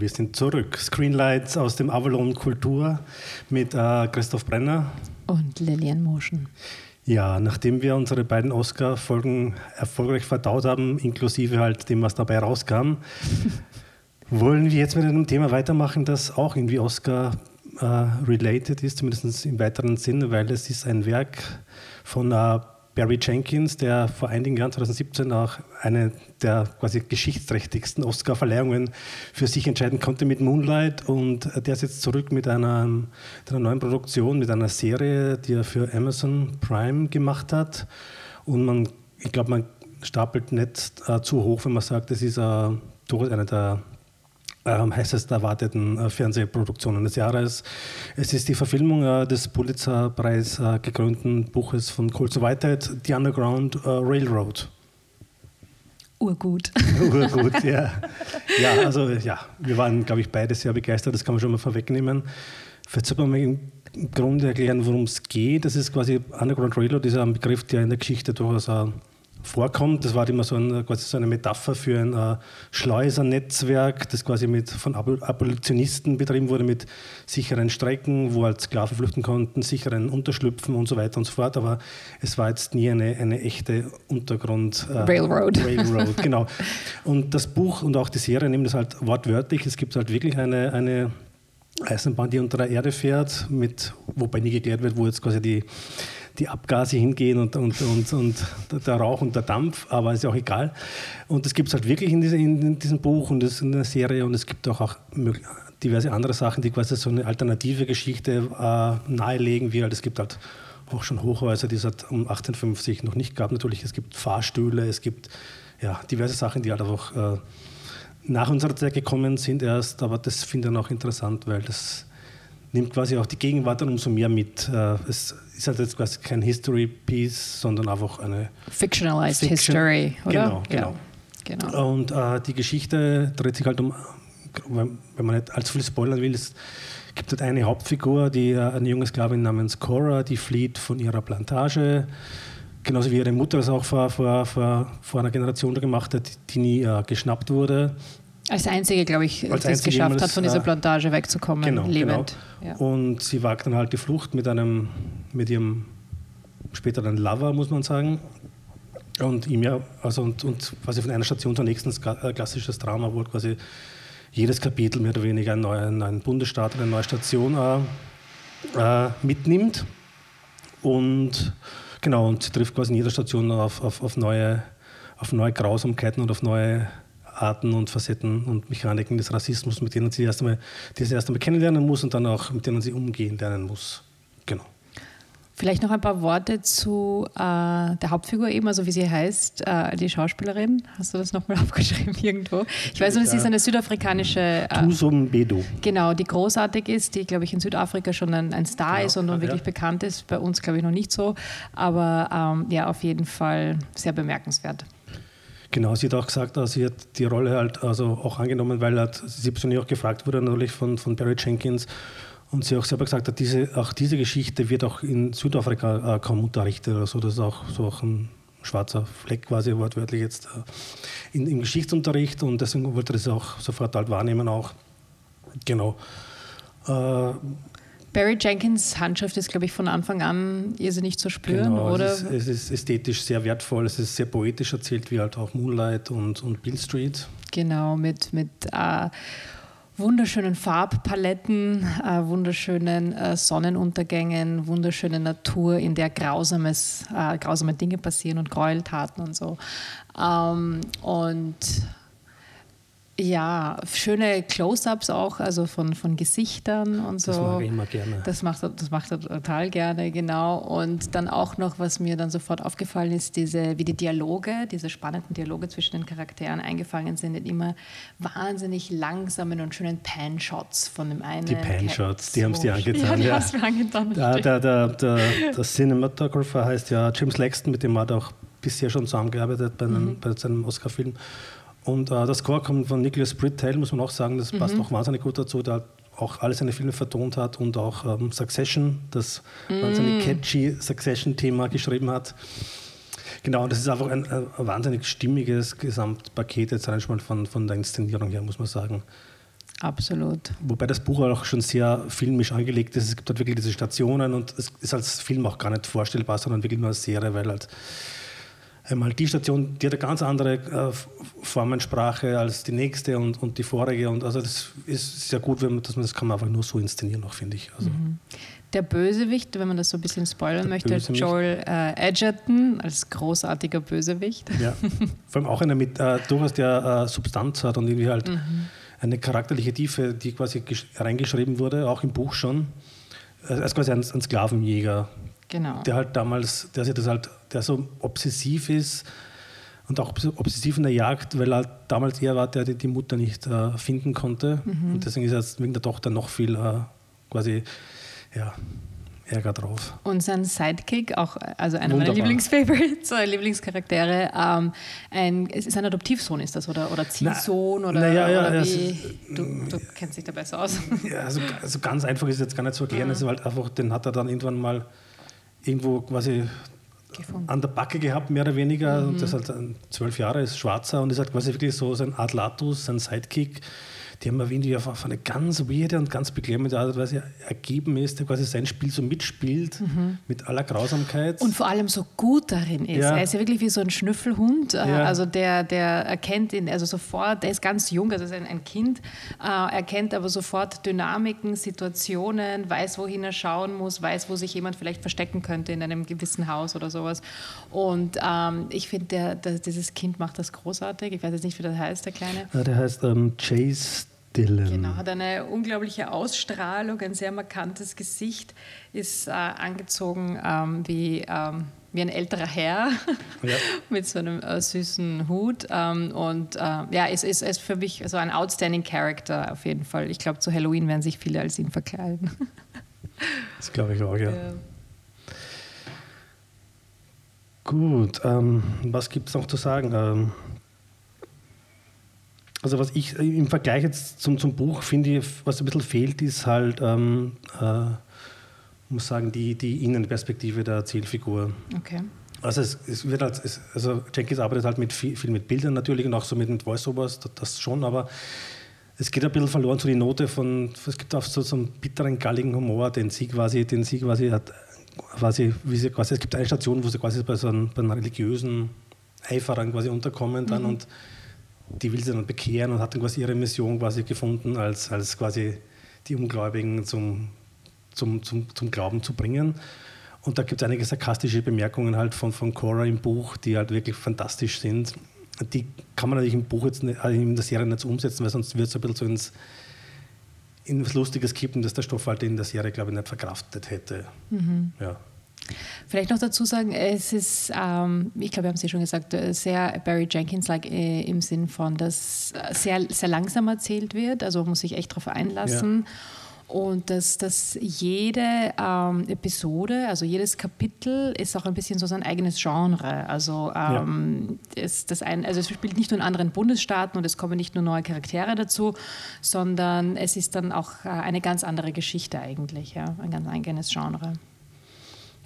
wir sind zurück. Screenlights aus dem Avalon Kultur mit äh, Christoph Brenner und Lilian Moschen. Ja, nachdem wir unsere beiden Oscar-Folgen erfolgreich verdaut haben, inklusive halt dem, was dabei rauskam, wollen wir jetzt mit einem Thema weitermachen, das auch irgendwie Oscar-related äh, ist, zumindest im weiteren Sinne, weil es ist ein Werk von äh, Barry Jenkins, der vor einigen Jahren, 2017, auch eine der quasi geschichtsträchtigsten Oscar-Verleihungen für sich entscheiden konnte mit Moonlight. Und der ist jetzt zurück mit einer, mit einer neuen Produktion, mit einer Serie, die er für Amazon Prime gemacht hat. Und man, ich glaube, man stapelt nicht äh, zu hoch, wenn man sagt, es ist äh, durchaus einer der ähm, heißest erwarteten äh, Fernsehproduktionen des Jahres. Es ist die Verfilmung äh, des Pulitzerpreis äh, gekrönten Buches von Colson Whitehead, The Underground Railroad. Urgut. Urgut, ja. Ja, also ja, wir waren, glaube ich, beide sehr begeistert, das kann man schon mal vorwegnehmen. Vielleicht sollte man mal im Grunde erklären, worum es geht. Das ist quasi Underground Railroad, ist ein Begriff, der in der Geschichte durchaus vorkommt. Das war immer so, ein, quasi so eine Metapher für ein äh, Schleusernetzwerk, das quasi mit, von Abolitionisten betrieben wurde, mit sicheren Strecken, wo halt Sklaven flüchten konnten, sicheren Unterschlüpfen und so weiter und so fort. Aber es war jetzt nie eine, eine echte Untergrund. Äh, Railroad. Railroad, genau. Und das Buch und auch die Serie nehmen das halt wortwörtlich. Es gibt halt wirklich eine, eine Eisenbahn, die unter der Erde fährt, mit, wobei nie geklärt wird, wo jetzt quasi die die Abgase hingehen und, und, und, und der Rauch und der Dampf, aber ist ja auch egal. Und das gibt es halt wirklich in, diese, in, diesem Buch und in der Serie und es gibt auch, auch diverse andere Sachen, die quasi so eine alternative Geschichte äh, nahelegen, wie halt, es gibt halt auch schon Hochhäuser, die es halt um 1850 noch nicht gab. Natürlich, es gibt Fahrstühle, es gibt ja, diverse Sachen, die halt einfach äh, nach unserer Zeit gekommen sind erst, aber das finde ich auch interessant, weil das nimmt quasi auch die Gegenwart dann umso mehr mit. Äh, es ist halt jetzt quasi kein History Piece, sondern einfach eine Fictionalized Fiction. History, oder? Genau, genau. Ja, genau. Und äh, die Geschichte dreht sich halt um, wenn man nicht allzu viel spoilern will, es gibt halt eine Hauptfigur, die äh, eine junge Sklavin namens Cora, die flieht von ihrer Plantage. Genauso wie ihre Mutter es auch vor, vor, vor, vor einer Generation gemacht hat, die nie äh, geschnappt wurde. Als einzige, glaube ich, die es geschafft hat, von dieser äh, Plantage wegzukommen, genau, lebend. Genau. Ja. Und sie wagt dann halt die Flucht mit einem, mit ihrem späteren Lover, muss man sagen. Und ihm ja, also und, und quasi von einer Station zur nächsten äh, klassisches Drama, wo quasi jedes Kapitel mehr oder weniger einen neuen, einen Bundesstaat, eine neue Station äh, äh, mitnimmt. Und genau, und sie trifft quasi in jeder Station auf, auf, auf, neue, auf neue Grausamkeiten und auf neue Arten und Facetten und Mechaniken des Rassismus, mit denen sie erst einmal, die sie erst einmal kennenlernen muss und dann auch mit denen sie umgehen lernen muss. Genau. Vielleicht noch ein paar Worte zu äh, der Hauptfigur eben, also wie sie heißt, äh, die Schauspielerin. Hast du das nochmal aufgeschrieben irgendwo? Ich weiß nur, sie ist eine südafrikanische. Äh, Tusum Bedu. Genau, die großartig ist, die, glaube ich, in Südafrika schon ein, ein Star genau, ist und, und wirklich ja. bekannt ist. Bei uns, glaube ich, noch nicht so. Aber ähm, ja, auf jeden Fall sehr bemerkenswert. Genau, sie hat auch gesagt, dass sie hat die Rolle halt also auch angenommen, weil halt, sie persönlich auch gefragt wurde natürlich von, von Barry Jenkins und sie auch selber gesagt hat, diese, auch diese Geschichte wird auch in Südafrika äh, kaum unterrichtet oder so. Das ist auch so auch ein schwarzer Fleck quasi wortwörtlich jetzt äh, in, im Geschichtsunterricht und deswegen wollte das auch sofort halt wahrnehmen auch. Genau. Äh, Barry Jenkins Handschrift ist, glaube ich, von Anfang an irrsinnig zu spüren, genau, oder? Es ist, es ist, ästhetisch sehr wertvoll, es ist sehr poetisch erzählt, wie halt auch Moonlight und, und Bill Street. Genau, mit, mit äh, wunderschönen Farbpaletten, äh, wunderschönen äh, Sonnenuntergängen, wunderschöne Natur, in der grausames, äh, grausame Dinge passieren und Gräueltaten und so. Ähm, und ja, schöne Close-ups auch, also von, von Gesichtern und so. Das mache ich immer gerne. Das macht, das macht er total gerne, genau. Und dann auch noch, was mir dann sofort aufgefallen ist, diese, wie die Dialoge, diese spannenden Dialoge zwischen den Charakteren eingefangen sind in immer wahnsinnig langsamen und schönen Pan-Shots von dem einen. Die Pan-Shots, die haben es dir angetan. Ja, die ja. angetan. Der, der, der, der, der Cinematographer heißt ja James Laxton, mit dem hat er auch bisher schon zusammengearbeitet bei, einem, mhm. bei seinem Oscar-Film. Und äh, das Score kommt von Nicholas Britell, muss man auch sagen, das mhm. passt auch wahnsinnig gut dazu, der auch alle seine Filme vertont hat und auch ähm, Succession, das mhm. wahnsinnig catchy Succession-Thema geschrieben hat. Genau, das ist einfach ein, ein wahnsinnig stimmiges Gesamtpaket, jetzt rein schon mal von, von der Inszenierung her, muss man sagen. Absolut. Wobei das Buch auch schon sehr filmisch angelegt ist. Es gibt halt wirklich diese Stationen und es ist als Film auch gar nicht vorstellbar, sondern wirklich nur als Serie, weil halt einmal die Station, die hat eine ganz andere äh, Formensprache als die nächste und, und die vorige. Und also das ist sehr gut, wenn man, dass man das kann man einfach nur so inszenieren, auch finde ich. Also mhm. Der Bösewicht, wenn man das so ein bisschen spoilern Der möchte, Bösewicht. Joel äh, Edgerton als großartiger Bösewicht. Ja, vor allem auch einer mit äh, durchaus der äh, Substanz hat und irgendwie halt mhm. eine charakterliche Tiefe, die quasi reingeschrieben wurde, auch im Buch schon. Äh, als quasi ein, ein Sklavenjäger, Genau. Der halt damals, der sich das halt, der so obsessiv ist und auch obsessiv in der Jagd, weil er damals er war, der die Mutter nicht äh, finden konnte. Mhm. Und deswegen ist er jetzt wegen der Tochter noch viel äh, quasi ja, Ärger drauf. Und sein Sidekick, auch also einer Wunderbar. meiner Lieblingsfavorites, äh, Lieblingscharaktere, ähm, ein, es ist ein Adoptivsohn, ist das, oder, oder Ziehsohn? Na, oder, na ja, ja, oder wie? Ist, du, du, kennst dich da besser aus. Ja, also, also ganz einfach ist es jetzt gar nicht zu erklären. Mhm. Ist halt einfach, den hat er dann irgendwann mal irgendwo quasi Gefunden. an der Backe gehabt, mehr oder weniger. Mhm. Und das ist halt zwölf Jahre, ist schwarzer und ist halt quasi wirklich so sein Adlatus, sein Sidekick die haben irgendwie auf, auf eine ganz weirde und ganz beklemmende Art und Weise ergeben ist, der quasi sein Spiel so mitspielt, mhm. mit aller Grausamkeit. Und vor allem so gut darin ist. Ja. Er ist ja wirklich wie so ein Schnüffelhund. Äh, ja. Also der, der erkennt ihn, also sofort, der ist ganz jung, also ist ein, ein Kind, äh, erkennt aber sofort Dynamiken, Situationen, weiß, wohin er schauen muss, weiß, wo sich jemand vielleicht verstecken könnte in einem gewissen Haus oder sowas. Und ähm, ich finde, dieses Kind macht das großartig. Ich weiß jetzt nicht, wie das heißt, der Kleine. Ja, der heißt ähm, Chase Dylan. Genau, hat eine unglaubliche Ausstrahlung, ein sehr markantes Gesicht, ist äh, angezogen ähm, wie, ähm, wie ein älterer Herr ja. mit so einem äh, süßen Hut. Ähm, und äh, ja, ist, ist, ist für mich so ein outstanding Character auf jeden Fall. Ich glaube, zu Halloween werden sich viele als ihn verkleiden. das glaube ich auch, ja. ja. Gut, ähm, was gibt es noch zu sagen? Also was ich im Vergleich jetzt zum, zum Buch finde, was ein bisschen fehlt, ist halt, ähm, äh, muss sagen, die, die Innenperspektive der Erzählfigur. Okay. Also es, es wird halt, es, also Jenkins arbeitet halt mit viel, viel, mit Bildern natürlich und auch so mit, mit Voiceovers, das, das schon, aber es geht ein bisschen verloren, so die Note von, es gibt auch so, so einen bitteren, galligen Humor, den sie quasi, den sie quasi hat, quasi, wie sie quasi, es gibt eine Station, wo sie quasi bei so einem, bei einem religiösen Eiferern quasi unterkommen dann mhm. und die will sie dann bekehren und hat dann quasi ihre Mission quasi gefunden, als, als quasi die Ungläubigen zum, zum, zum, zum Glauben zu bringen. Und da gibt es einige sarkastische Bemerkungen halt von, von Cora im Buch, die halt wirklich fantastisch sind. Die kann man natürlich im Buch jetzt nicht, in der Serie nicht so umsetzen, weil sonst wird es ein bisschen so ins, in was Lustiges kippen, das der Stoff halt in der Serie, glaube ich, nicht verkraftet hätte. Mhm. Ja. Vielleicht noch dazu sagen, es ist, ähm, ich glaube, wir haben es ja schon gesagt, äh, sehr Barry Jenkins-like äh, im Sinn von, dass sehr, sehr langsam erzählt wird, also man muss sich echt darauf einlassen. Ja. Und dass, dass jede ähm, Episode, also jedes Kapitel ist auch ein bisschen so sein eigenes Genre. Also, ähm, ja. ist das ein, also es spielt nicht nur in anderen Bundesstaaten und es kommen nicht nur neue Charaktere dazu, sondern es ist dann auch äh, eine ganz andere Geschichte eigentlich, ja, ein ganz eigenes Genre.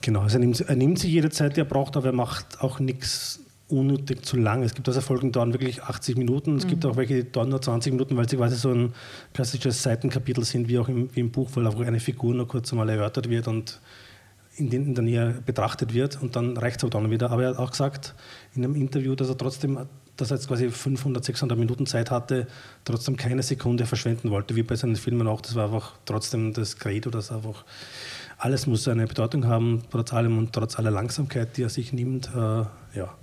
Genau, also er nimmt, er nimmt sich jede Zeit, die er braucht, aber er macht auch nichts unnötig zu lang. Es gibt also Folgen, die dauern wirklich 80 Minuten. Es mhm. gibt auch welche, die dauern nur 20 Minuten, weil sie quasi so ein klassisches Seitenkapitel sind, wie auch im, wie im Buch, weil auch eine Figur nur kurz einmal erörtert wird und in, den, in der Nähe betrachtet wird und dann reicht es aber dann wieder. Aber er hat auch gesagt in einem Interview, dass er trotzdem, dass er jetzt quasi 500, 600 Minuten Zeit hatte, trotzdem keine Sekunde verschwenden wollte, wie bei seinen Filmen auch. Das war einfach trotzdem das Credo, dass er einfach alles muss eine Bedeutung haben, trotz allem und trotz aller Langsamkeit, die er sich nimmt. Äh, ja.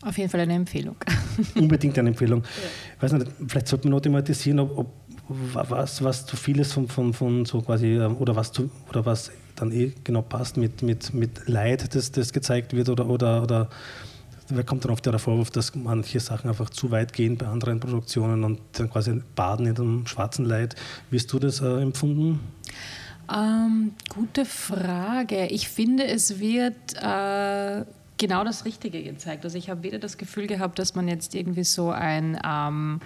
Auf jeden Fall eine Empfehlung. Unbedingt eine Empfehlung. Ja. weiß nicht, vielleicht sollte man noch thematisieren, ob, ob was, was zu viel ist von, von, von so quasi, ähm, oder was, zu, oder was dann eh genau passt mit, mit, mit Leid, das, das gezeigt wird, oder, oder, oder wer kommt dann oft der Vorwurf, dass manche Sachen einfach zu weit gehen bei anderen Produktionen und dann quasi baden in dem schwarzen Leid. Wie hast du das äh, empfunden? Ähm, gute Frage. Ich finde, es wird äh, genau das Richtige gezeigt. Also ich habe weder das Gefühl gehabt, dass man jetzt irgendwie so ein ähm,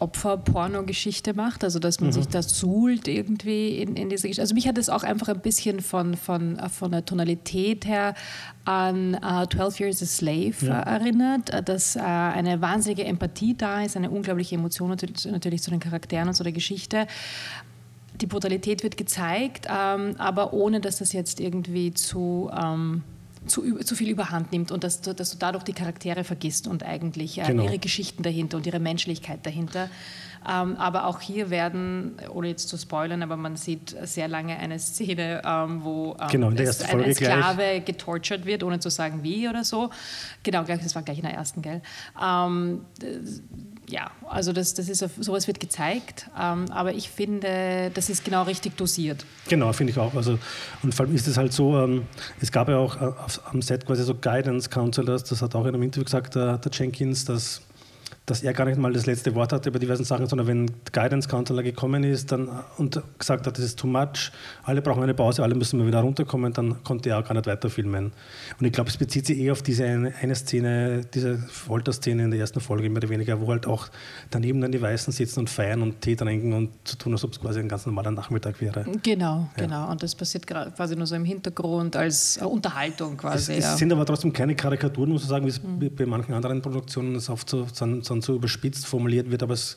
Opfer-Porno-Geschichte macht, also dass man mhm. sich da suhlt irgendwie in, in diese Geschichte. Also mich hat es auch einfach ein bisschen von, von, von der Tonalität her an uh, äh, 12 Years a Slave ja. äh, erinnert, äh, dass äh, eine wahnsinnige Empathie da ist, eine unglaubliche Emotion natürlich, natürlich zu den Charakteren und zu der Geschichte. Die Brutalität wird gezeigt, ähm, aber ohne dass das jetzt irgendwie zu... Ähm, zu, zu viel überhand nimmt und dass, dass, du dadurch die Charaktere vergisst und eigentlich äh, genau. ihre Geschichten dahinter und ihre Menschlichkeit dahinter. Ähm, aber auch hier werden, ohne jetzt zu spoilern, aber man sieht sehr lange eine Szene, ähm, wo ähm, genau, ein Sklave gleich. getortured wird, ohne zu sagen wie oder so. Genau, das war gleich in der ersten, gell? Ja, also das, das ist, sowas wird gezeigt, ähm, aber ich finde, das ist genau richtig dosiert. Genau, finde ich auch. Also, und vor allem ist es halt so, ähm, es gab ja auch äh, auf, am Set quasi so Guidance Counselors, das hat auch in einem Interview gesagt, der, der Jenkins, dass dass er gar nicht mal das letzte Wort hatte bei diversen Sachen, sondern wenn Guidance Counselor gekommen ist dann, und gesagt hat, das ist too much, alle brauchen eine Pause, alle müssen mal wieder runterkommen, dann konnte er auch gar nicht weiter filmen. Und ich glaube, es bezieht sich eher auf diese eine, Szene, diese Folterszene in der ersten Folge, mehr oder weniger, wo halt auch daneben dann die Weißen sitzen und feiern und Tee trinken und zu tun, als ob es quasi ein ganz normaler Nachmittag wäre. Genau, ja. genau. Und das passiert quasi nur so im Hintergrund als äh, Unterhaltung quasi. Es, es ja. sind aber trotzdem keine Karikaturen, muss ich sagen, wie es mhm. bei manchen anderen Produktionen es oft so, so, so dann so überspitzt formuliert wird, aber es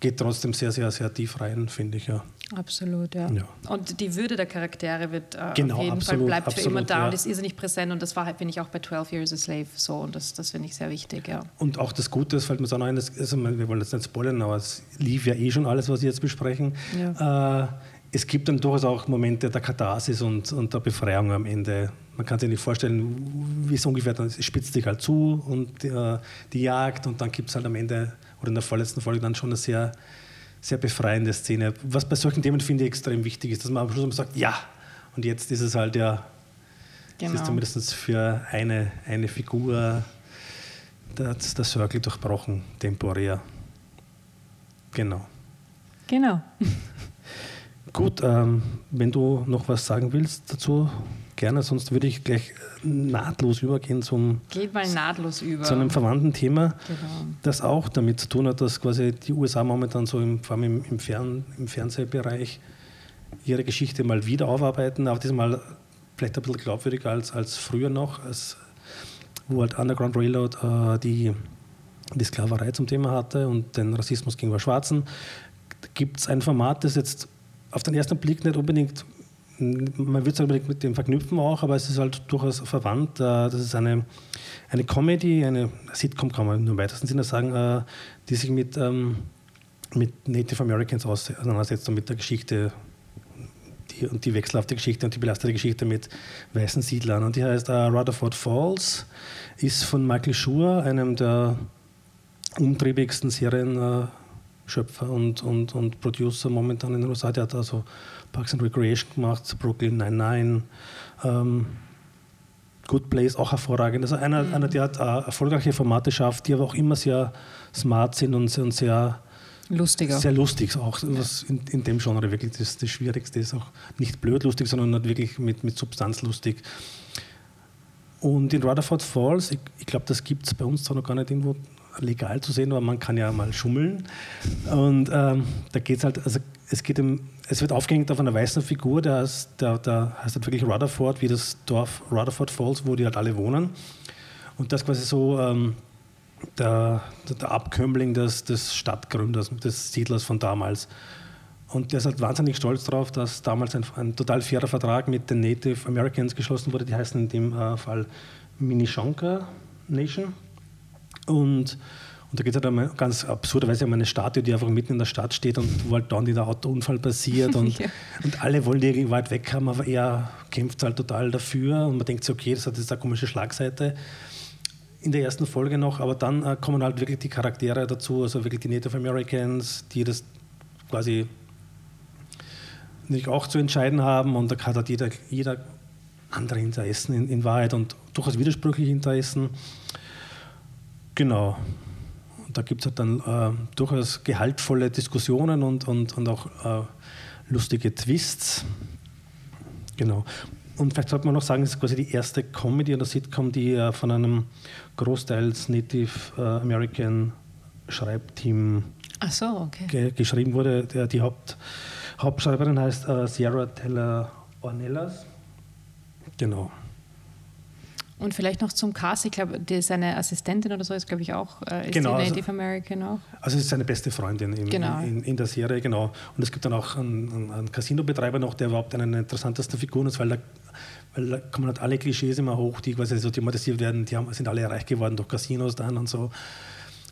geht trotzdem sehr, sehr, sehr tief rein, finde ich ja. Absolut, ja. ja. Und die Würde der Charaktere wird äh, genau, auf jeden absolut, Fall bleibt absolut, für immer da ja. und ist irrsinnig präsent und das war, finde ich, auch bei 12 Years a Slave so und das, das finde ich sehr wichtig, ja. Und auch das Gute, das fällt mir so ein, das, also, wir wollen jetzt nicht spoilern, aber es lief ja eh schon alles, was wir jetzt besprechen. Ja. Äh, es gibt dann durchaus auch Momente der Katharsis und, und der Befreiung am Ende. Man kann sich nicht vorstellen, wie es ungefähr dann es spitzt sich halt zu und äh, die Jagd und dann gibt es halt am Ende oder in der vorletzten Folge dann schon eine sehr, sehr befreiende Szene. Was bei solchen Themen finde ich extrem wichtig ist, dass man am Schluss sagt, ja, und jetzt ist es halt ja, genau. es ist zumindest für eine, eine Figur der, der Circle durchbrochen, temporär. Genau. Genau. Gut, ähm, wenn du noch was sagen willst dazu, gerne, sonst würde ich gleich nahtlos übergehen zum Geht mal nahtlos über. zu einem verwandten Thema, genau. das auch damit zu tun hat, dass quasi die USA momentan so im, vor allem im, im, Fern, im Fernsehbereich ihre Geschichte mal wieder aufarbeiten, aber diesmal vielleicht ein bisschen glaubwürdiger als, als früher noch, als, wo halt Underground Railroad äh, die, die Sklaverei zum Thema hatte und den Rassismus gegenüber Schwarzen. Gibt es ein Format, das jetzt auf den ersten Blick nicht unbedingt, man wird es unbedingt mit dem verknüpfen auch, aber es ist halt durchaus verwandt. Äh, das ist eine, eine Comedy, eine Sitcom kann man nur im weitesten Sinne sagen, äh, die sich mit, ähm, mit Native Americans auseinandersetzt und mit der Geschichte die, und die wechselhafte Geschichte und die belastete Geschichte mit weißen Siedlern. Und die heißt uh, Rutherford Falls, ist von Michael Schur, einem der umtriebigsten Serien Schöpfer und, und, und Producer momentan in den USA. Der hat also Parks and Recreation gemacht, Brooklyn Nine-Nine, ähm, Good Place auch hervorragend. Also einer, mhm. einer der hat, äh, erfolgreiche Formate schafft, die aber auch immer sehr smart sind und, und sehr Lustiger. Sehr lustig auch, was in, in, dem Genre wirklich das, das Schwierigste ist. Auch nicht blöd lustig, sondern wirklich mit, mit Substanz lustig. Und in Rutherford Falls, ich, ich glaube, das gibt es bei uns zwar noch gar nicht irgendwo legal zu sehen, aber man kann ja mal schummeln. Und ähm, da geht es halt, also es geht im, es wird aufgehängt auf einer weißen Figur, der heißt, der, der heißt halt wirklich Rutherford, wie das Dorf Rutherford Falls, wo die halt alle wohnen. Und das quasi so ähm, der, der Abkömmling des, des Stadtgründers, des Siedlers von damals. Und der ist halt wahnsinnig stolz darauf, dass damals ein, ein, total fairer Vertrag mit den Native Americans geschlossen wurde. Die heißen in dem äh, Fall Minishonka Nation. Und, und da geht es halt um, ganz absurderweise um eine Statue, die einfach mitten in der Stadt steht und wo halt dann dieser Autounfall passiert. Und, ja. und alle wollen die irgendwie weit weg haben, aber er kämpft halt total dafür. Und man denkt sich, okay, das hat jetzt eine komische Schlagseite in der ersten Folge noch, aber dann äh, kommen halt wirklich die Charaktere dazu, also wirklich die Native Americans, die das quasi nicht auch zu entscheiden haben und da hat halt jeder, jeder andere Interessen in, in Wahrheit und durchaus widersprüchliche Interessen. Genau. Und da gibt es halt dann äh, durchaus gehaltvolle Diskussionen und, und, und auch äh, lustige Twists. Genau. Und vielleicht sollte man noch sagen, es ist quasi die erste Comedy oder Sitcom, die äh, von einem großteils Native äh, American Schreibteam so, okay. ge geschrieben wurde. Der, die Haupt, Hauptschreiberin heißt äh, Sierra Teller Ornelas. Genau. Und vielleicht noch zum Cast, ich glaube, seine Assistentin oder so ist, glaube ich, auch äh, genau, die Native also, American auch. Also ist seine beste Freundin im, genau. in, in, der Serie, genau. Und es gibt dann auch einen, einen Casino-Betreiber noch, der überhaupt eine interessanteste Figur ist, weil da, weil da kommen halt alle Klischees immer hoch, die quasi so thematisiert werden, die haben, sind alle reich geworden durch Casinos dann und so.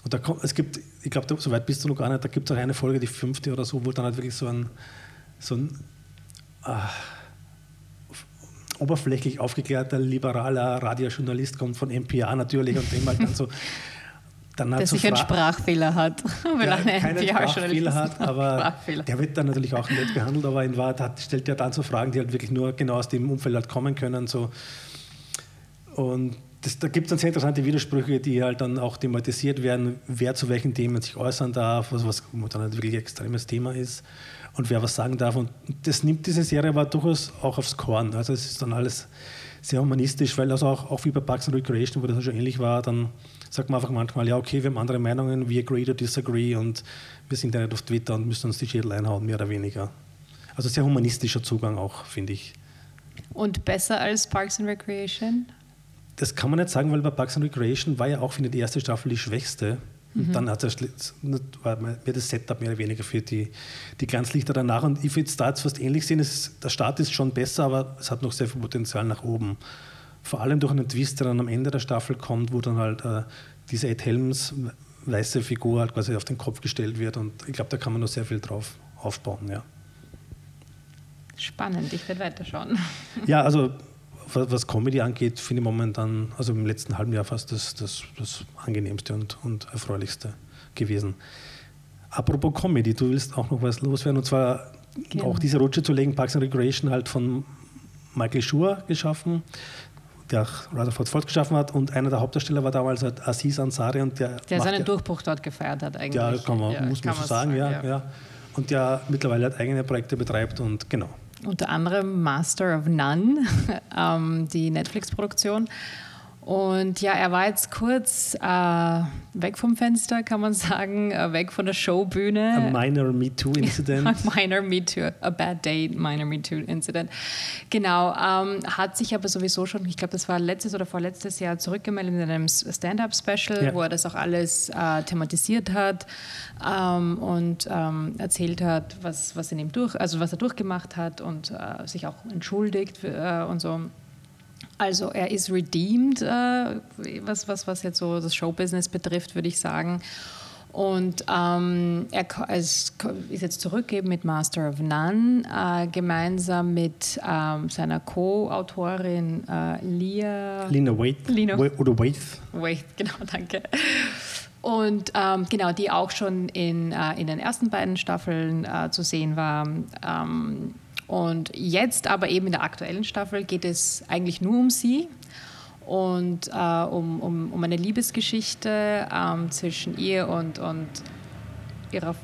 Und da kommt, es gibt, ich glaube, so weit bist du noch gar nicht, da gibt es auch eine Folge, die fünfte oder so, wo dann halt wirklich so ein, so ein ah, oberflächlich aufgeklärter, liberaler Radiojournalist kommt von NPR natürlich und dem halt dann so. Dann der sich einen Sprachfehler hat, weil er einen keinen Sprachfehler hat, aber Sprachfehler. der wird dann natürlich auch nett behandelt, aber in Wahrheit hat, stellt er dann so Fragen, die halt wirklich nur genau aus dem Umfeld halt kommen können. So. Und das, da gibt es dann sehr interessante Widersprüche, die halt dann auch thematisiert werden, wer zu welchen Themen sich äußern darf, was, was dann halt wirklich ein extremes Thema ist und wer was sagen darf. Und das nimmt diese Serie aber durchaus auch aufs Korn. Also es ist dann alles sehr humanistisch, weil also auch, auch wie bei Parks and Recreation, wo das schon ähnlich war, dann sagt man einfach manchmal, ja okay, wir haben andere Meinungen, we agree to disagree und wir sind ja nicht auf Twitter und müssen uns die Schädel einhauen, mehr oder weniger. Also sehr humanistischer Zugang auch, finde ich. Und besser als Parks and Recreation? Das kann man nicht sagen, weil bei Parks and Recreation war ja auch, finde ich, die erste Staffel die schwächste. Und mhm. dann hat das, war das Setup mehr oder weniger für die, die Glanzlichter danach. Und ich finde Starts fast ähnlich sehen. Es, der Start ist schon besser, aber es hat noch sehr viel Potenzial nach oben. Vor allem durch einen Twist, der dann am Ende der Staffel kommt, wo dann halt äh, diese Ed Helms weiße Figur halt quasi auf den Kopf gestellt wird. Und ich glaube, da kann man noch sehr viel drauf aufbauen. Ja. Spannend, ich werde weiterschauen. Ja, also was Comedy angeht, finde ich momentan, also im letzten halben Jahr fast das, das, das angenehmste und, und erfreulichste gewesen. Apropos Comedy, du willst auch noch was loswerden, und zwar genau. auch diese Rutsche zu legen, Parks and Recreation halt von Michael Schur geschaffen, der auch Rutherford Ford geschaffen hat und einer der Hauptdarsteller war damals halt Aziz Ansari und der, der seinen ja, Durchbruch dort gefeiert hat eigentlich. Ja, kann man, ja, muss man so sagen, sagen ja, ja, Und der mittlerweile halt eigene Projekte betreibt und genau. Unter anderem Master of None, ähm, die Netflix-Produktion. Und ja, er war jetzt kurz äh, weg vom Fenster, kann man sagen, äh, weg von der Showbühne. A minor MeToo-Incident. a minor MeToo, a bad day, minor MeToo-Incident. Genau, ähm, hat sich aber sowieso schon, ich glaube, das war letztes oder vorletztes Jahr zurückgemeldet in einem Stand-Up-Special, ja. wo er das auch alles äh, thematisiert hat ähm, und ähm, erzählt hat, was, was in ihm durch, also was er durchgemacht hat und äh, sich auch entschuldigt äh, und so. Also er ist redeemed, äh, was, was, was jetzt so das Showbusiness betrifft, würde ich sagen. Und ähm, er ist, jetzt zurückgegeben mit Master of None, äh, gemeinsam mit ähm, seiner Co-Autorin äh, Lia. Lina Waith. Lina, oder Waith. Waith, genau, danke. Und ähm, genau, die auch schon in, äh, in den ersten beiden Staffeln äh, zu sehen war. Und jetzt aber eben in der aktuellen Staffel geht es eigentlich nur um sie und äh, um, um, um eine Liebesgeschichte ähm, zwischen ihr und, und ihrer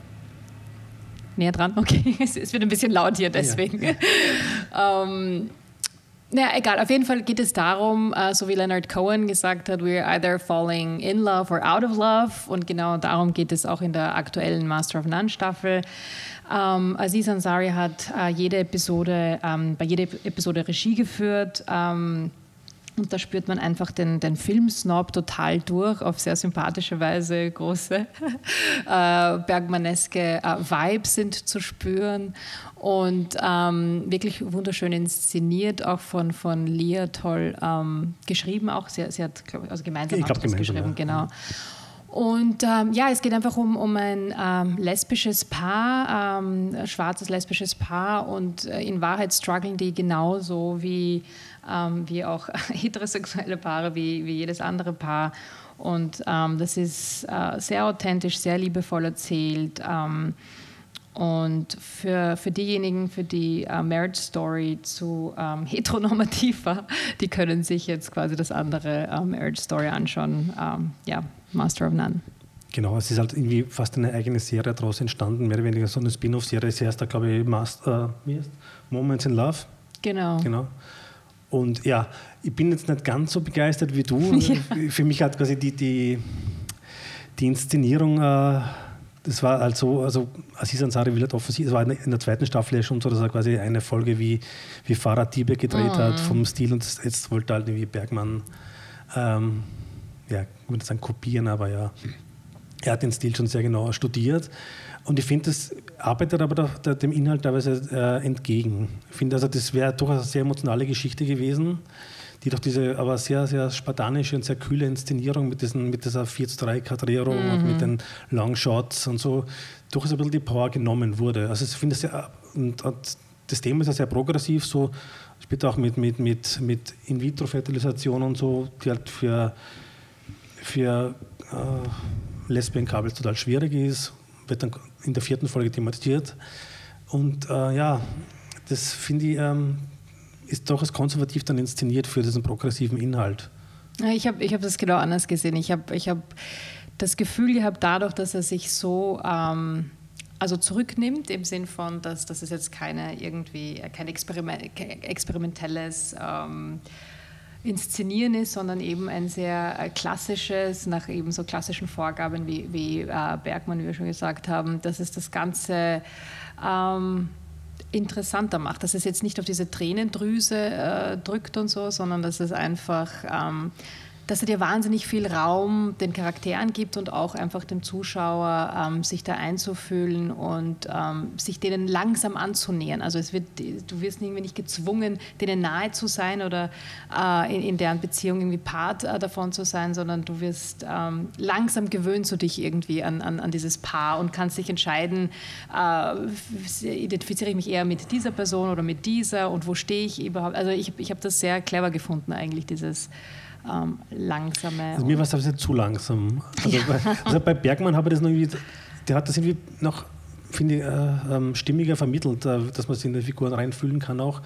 näher dran, okay, es, wird ein bisschen laut hier deswegen. Ja. ähm, naja, egal. Auf jeden Fall geht es darum, uh, so wie Leonard Cohen gesagt hat, we're either falling in love or out of love. Und genau darum geht es auch in der aktuellen Master of None Staffel. Ähm, Aziz Ansari hat äh, jede Episode, ähm, bei jeder Episode Regie geführt. Ähm, und da spürt man einfach den, den Filmsnob total durch, auf sehr sympathische Weise. Große äh, bergmaneske äh, Vibes sind zu spüren und ähm, wirklich wunderschön inszeniert, auch von, von Lia toll ähm, geschrieben. Auch sie, sie hat, glaube ich, also gemeinsam, ich glaub, gemeinsam geschrieben, ja. genau. Und ähm, ja, es geht einfach um, um ein ähm, lesbisches Paar, ähm, schwarzes lesbisches Paar und äh, in Wahrheit strugglen die genauso wie, ähm, wie auch heterosexuelle Paare, wie, wie jedes andere Paar. Und ähm, das ist äh, sehr authentisch, sehr liebevoll erzählt. Ähm, und für, für diejenigen, für die uh, Marriage Story zu ähm, heteronormativ war, die können sich jetzt quasi das andere äh, Marriage Story anschauen. Ähm, ja, Master of None. Genau, es ist halt irgendwie fast eine eigene Serie daraus entstanden, mehr oder weniger so eine Spin-off-Serie. Es heißt da, glaube ich, Master, äh, Moments in Love. Genau. genau. Und ja, ich bin jetzt nicht ganz so begeistert wie du. Ja. Für mich hat quasi die, die, die Inszenierung äh, das war also, also Aziz Ansari will halt offensiv, es war in der zweiten Staffel ja schon so, dass er quasi eine Folge wie, wie Farah Diebe gedreht mhm. hat vom Stil und jetzt wollte halt irgendwie Bergmann, ähm, ja, ich würde sagen kopieren, aber ja, er hat den Stil schon sehr genau studiert und ich finde, das arbeitet aber der, der, dem Inhalt teilweise äh, entgegen. Ich finde also, das wäre durchaus eine sehr emotionale Geschichte gewesen die doch diese aber sehr, sehr spartanische und sehr kühle Inszenierung mit, diesen, mit dieser 4 zu 3 Kadrierung mhm. und mit den Longshots und so durchaus ein bisschen die Power genommen wurde. Also ich finde und, und das Thema ist ja sehr progressiv, so später auch mit, mit, mit, mit In-vitro-Fertilisation und so, die halt für, für äh, Lesbien-Kabels total schwierig ist, wird dann in der vierten Folge thematisiert. Und äh, ja, das finde ich, ähm, ist doch als konservativ dann inszeniert für diesen progressiven Inhalt. Ich habe ich hab das genau anders gesehen. Ich habe ich hab das Gefühl gehabt, dadurch, dass er sich so ähm, also zurücknimmt, im Sinn von, dass, dass es jetzt keine irgendwie kein Experiment, experimentelles ähm, Inszenieren ist, sondern eben ein sehr äh, klassisches, nach eben so klassischen Vorgaben wie, wie äh, Bergmann, wie wir schon gesagt haben, dass es das Ganze ähm, interessanter macht, dass es jetzt nicht auf diese Tränendrüse äh, drückt und so, sondern dass es einfach ähm, dass er dir wahnsinnig viel Raum den Charakteren gibt und auch einfach dem Zuschauer ähm, sich da einzufühlen und ähm, sich denen langsam anzunähern. Also es wird, du wirst irgendwie nicht gezwungen, denen nahe zu sein oder äh, in, in, deren Beziehung irgendwie Part äh, davon zu sein, sondern du wirst ähm, langsam gewöhnst du dich irgendwie an, an, an, dieses Paar und kannst dich entscheiden, äh, identifiziere ich mich eher mit dieser Person oder mit dieser und wo stehe ich überhaupt. Also ich, ich habe das sehr clever gefunden eigentlich, dieses ähm, langsame. Also mir war es ein zu langsam. Also, ja. bei, also bei Bergmann habe ich das noch irgendwie, der hat das irgendwie noch, finde ich, äh, ähm, stimmiger vermittelt, äh, dass man sich in die Figuren reinfühlen kann auch.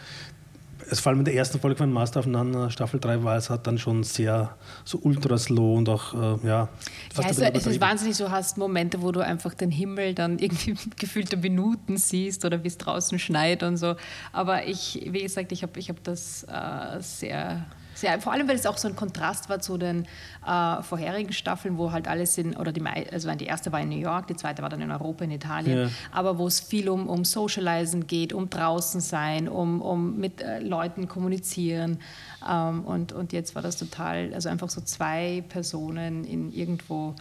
Es vor allem in der ersten Folge von Master of None, Staffel 3, war es hat dann schon sehr so ultra slow und auch, äh, ja. ja also, es ist wahnsinnig, du hast Momente, wo du einfach den Himmel dann irgendwie gefühlte Minuten siehst oder wie es draußen schneit und so. Aber ich, wie gesagt, ich habe ich hab das äh, sehr sehr, vor allem, weil es auch so ein Kontrast war zu den äh, vorherigen Staffeln, wo halt alles in, oder die, also die erste war in New York, die zweite war dann in Europa, in Italien, ja. aber wo es viel um, um Socializen geht, um draußen sein, um, um mit äh, Leuten kommunizieren. Ähm, und, und jetzt war das total, also einfach so zwei Personen in irgendwo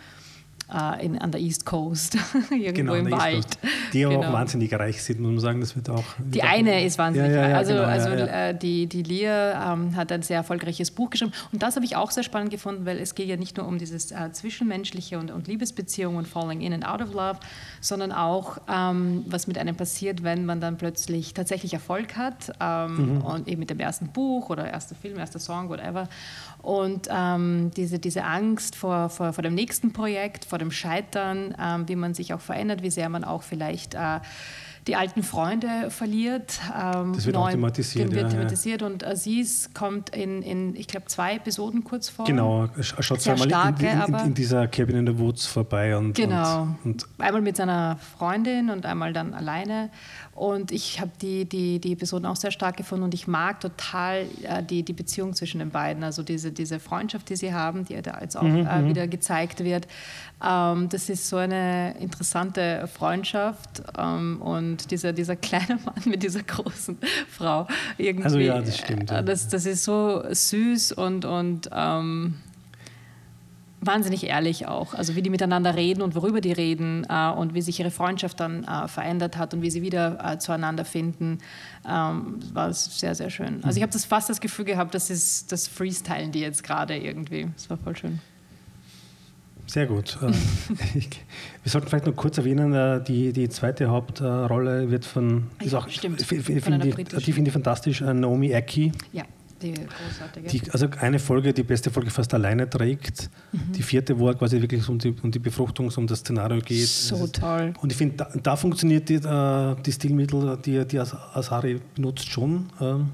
äh, in, an der East Coast, irgendwo genau, im Wald. Die aber genau. auch wahnsinnig reich sind, muss man sagen. Das wird auch. Die eine ist wahnsinnig ja, ja, reich. Also, genau, also äh, die, die Lia ähm, hat ein sehr erfolgreiches Buch geschrieben. Und das habe ich auch sehr spannend gefunden, weil es geht ja nicht nur um dieses äh, Zwischenmenschliche und, und Liebesbeziehungen und Falling in and out of love, sondern auch, ähm, was mit einem passiert, wenn man dann plötzlich tatsächlich Erfolg hat. Ähm, mhm. Und eben mit dem ersten Buch oder erster Film, erster Song, whatever. Und ähm, diese, diese Angst vor, vor, vor dem nächsten Projekt, vor dem Scheitern, ähm, wie man sich auch verändert, wie sehr man auch vielleicht äh, die alten Freunde verliert. Ähm, das wird neu, thematisiert. Wird ja, thematisiert ja. und Aziz kommt in, in ich glaube, zwei Episoden kurz vor. Genau, er schaut zweimal in, in, in, in, dieser Cabin in the Woods vorbei. Und, genau, und, und einmal mit seiner Freundin und einmal dann alleine. Und ich habe die, die, die Episoden auch sehr stark gefunden und ich mag total äh, die, die Beziehung zwischen den beiden. Also diese, diese Freundschaft, die sie haben, die da jetzt auch mhm, äh, mhm. wieder gezeigt wird. Ähm, das ist so eine interessante Freundschaft ähm, und dieser, dieser kleine Mann mit dieser großen Frau. Irgendwie, also ja, das stimmt. Ja. Das, das ist so süß und, und ähm, wahnsinnig ehrlich auch. Also wie die miteinander reden und worüber die reden äh, und wie sich ihre Freundschaft dann äh, verändert hat und wie sie wieder äh, zueinander finden, ähm, war sehr, sehr schön. Also ich habe das fast das Gefühl gehabt, das ist das Freestylen die jetzt gerade irgendwie. Das war voll schön. Sehr gut. Äh, ich, wir sollten vielleicht noch kurz erwähnen, äh, die, die zweite Hauptrolle wird von, ist auch, Stimmt, die, die finde ich fantastisch, äh, Naomi Ecki. Ja die großartige. Die, also eine Folge, die beste Folge fast alleine trägt. Mhm. Die vierte, wo wirklich wirklich um die, um die Befruchtung, um das Szenario geht. So toll. Und ich finde, da, da, funktioniert die, die Stilmittel, die, die Asari benutzt schon. Ähm,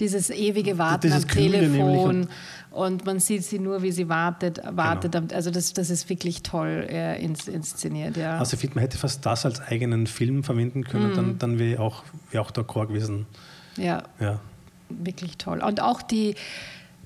dieses ewige Warten dieses am Telefon und man sieht sie nur, wie sie wartet. wartet. Genau. Also das, das ist wirklich toll äh, ins, inszeniert. Ja. Also ich finde, man hätte fast das als eigenen Film verwenden können, mhm. dann, dann wäre auch, wär auch der Chor gewesen. Ja. ja wirklich toll. Und auch die,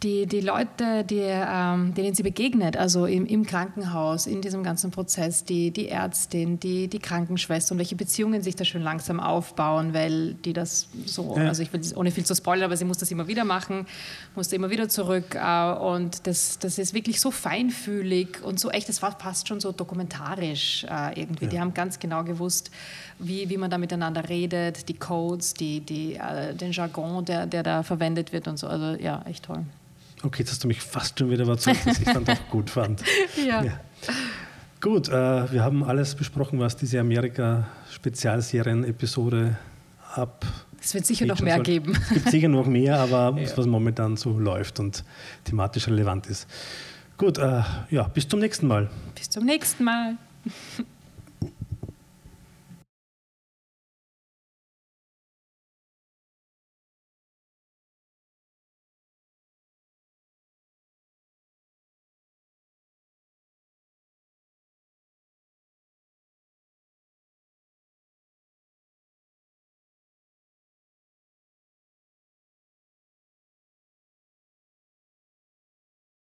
die, die Leute, die, ähm, denen sie begegnet, also im, im, Krankenhaus, in diesem ganzen Prozess, die, die Ärztin, die, die Krankenschwester und welche Beziehungen sich da schön langsam aufbauen, weil die das so, ja. also ich will ohne viel zu spoilern, aber sie muss das immer wieder machen, musste immer wieder zurück äh, und das, das ist wirklich so feinfühlig und so echt, das war fast schon so dokumentarisch äh, irgendwie. Ja. Die haben ganz genau gewusst, wie, wie man da miteinander redet, die Codes, die, die, äh, den Jargon, der, der da verwendet wird und so. Also ja, echt toll. Okay, jetzt hast du mich fast schon wieder überzeugt, dass ich es dann doch gut fand. ja. ja. Gut, äh, wir haben alles besprochen, was diese Amerika-Spezialserien-Episode ab. Es wird sicher noch mehr soll. geben. Es gibt sicher noch mehr, aber ja. was momentan so läuft und thematisch relevant ist. Gut, äh, ja, bis zum nächsten Mal. Bis zum nächsten Mal.